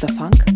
Mr. Funk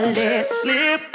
the things I let slip.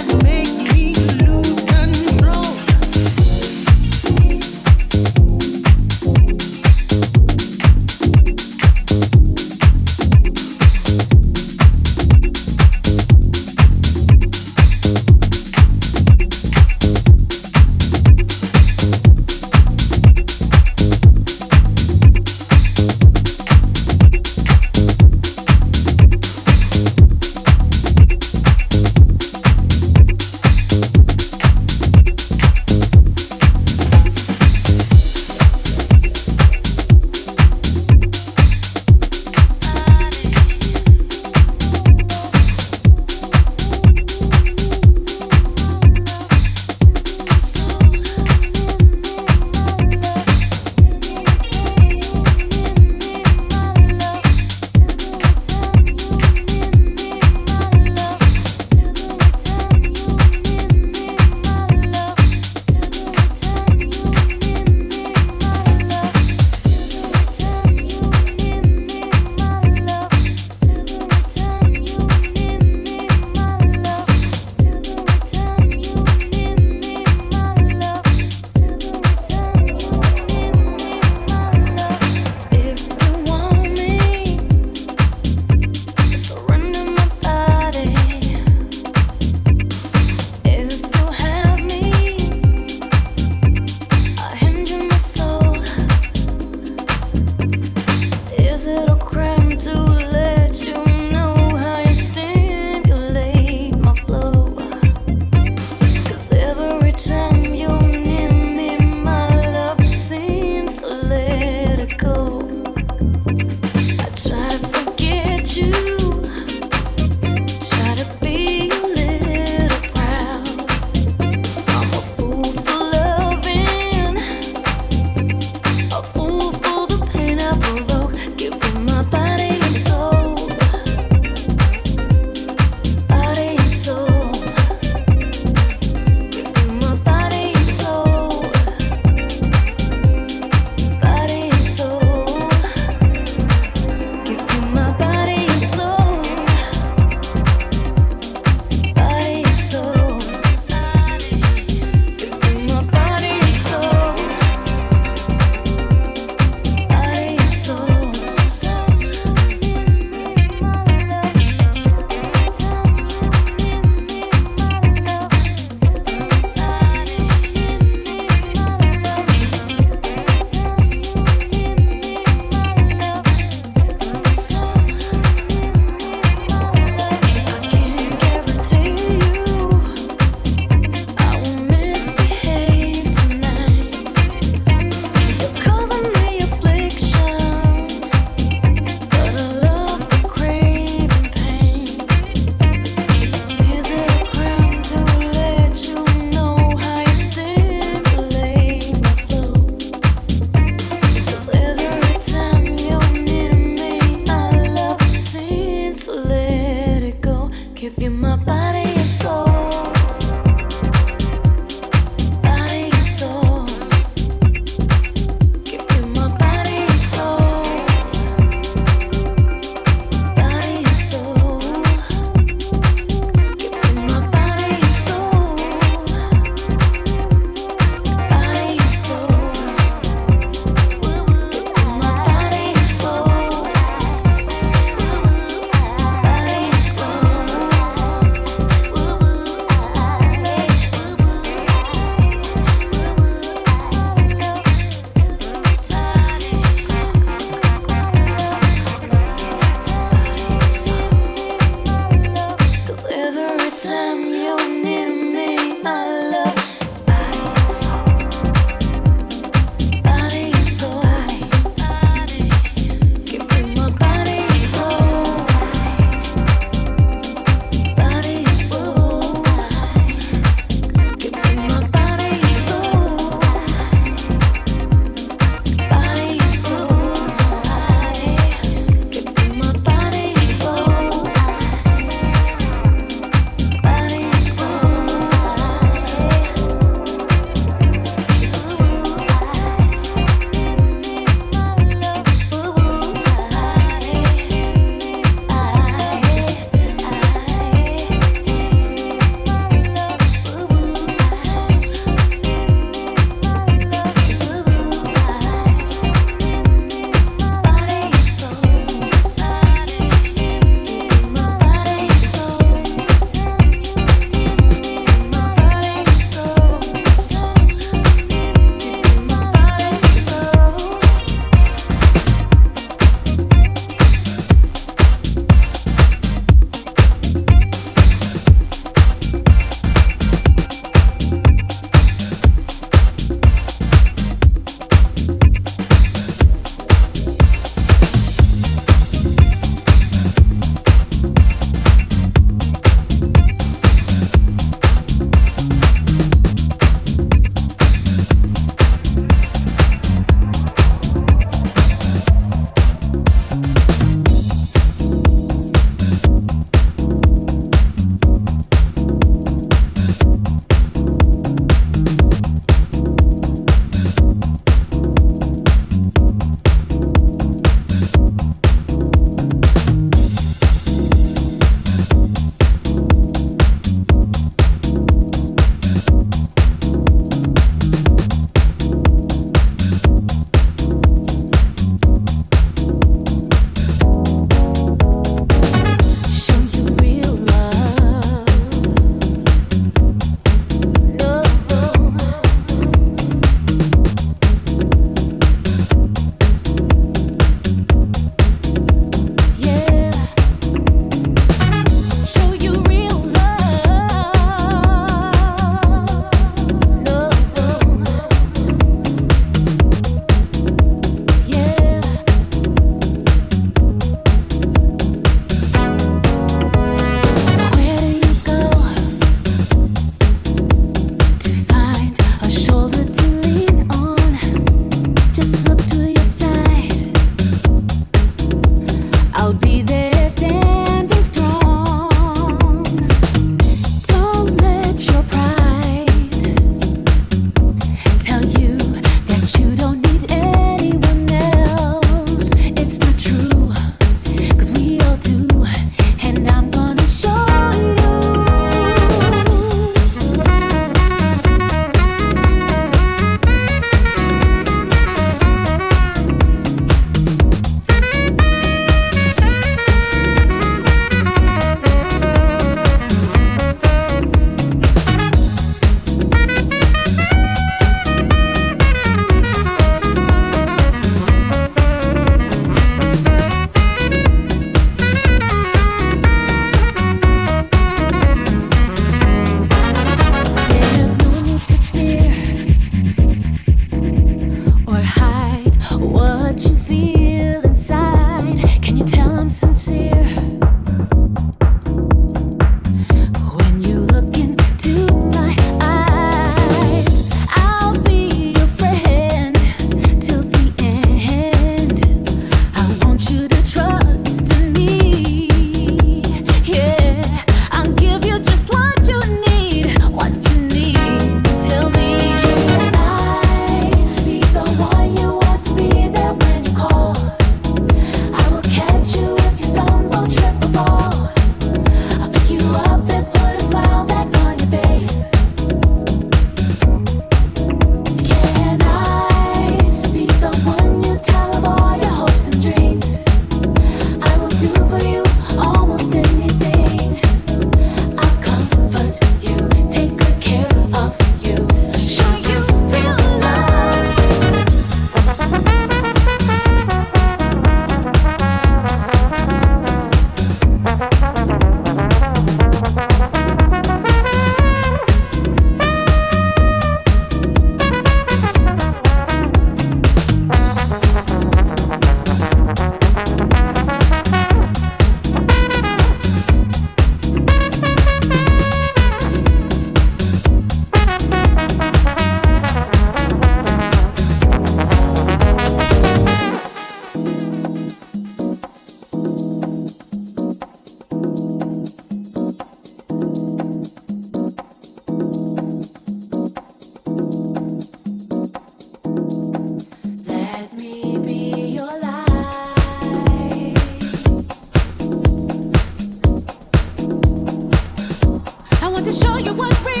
to show you what real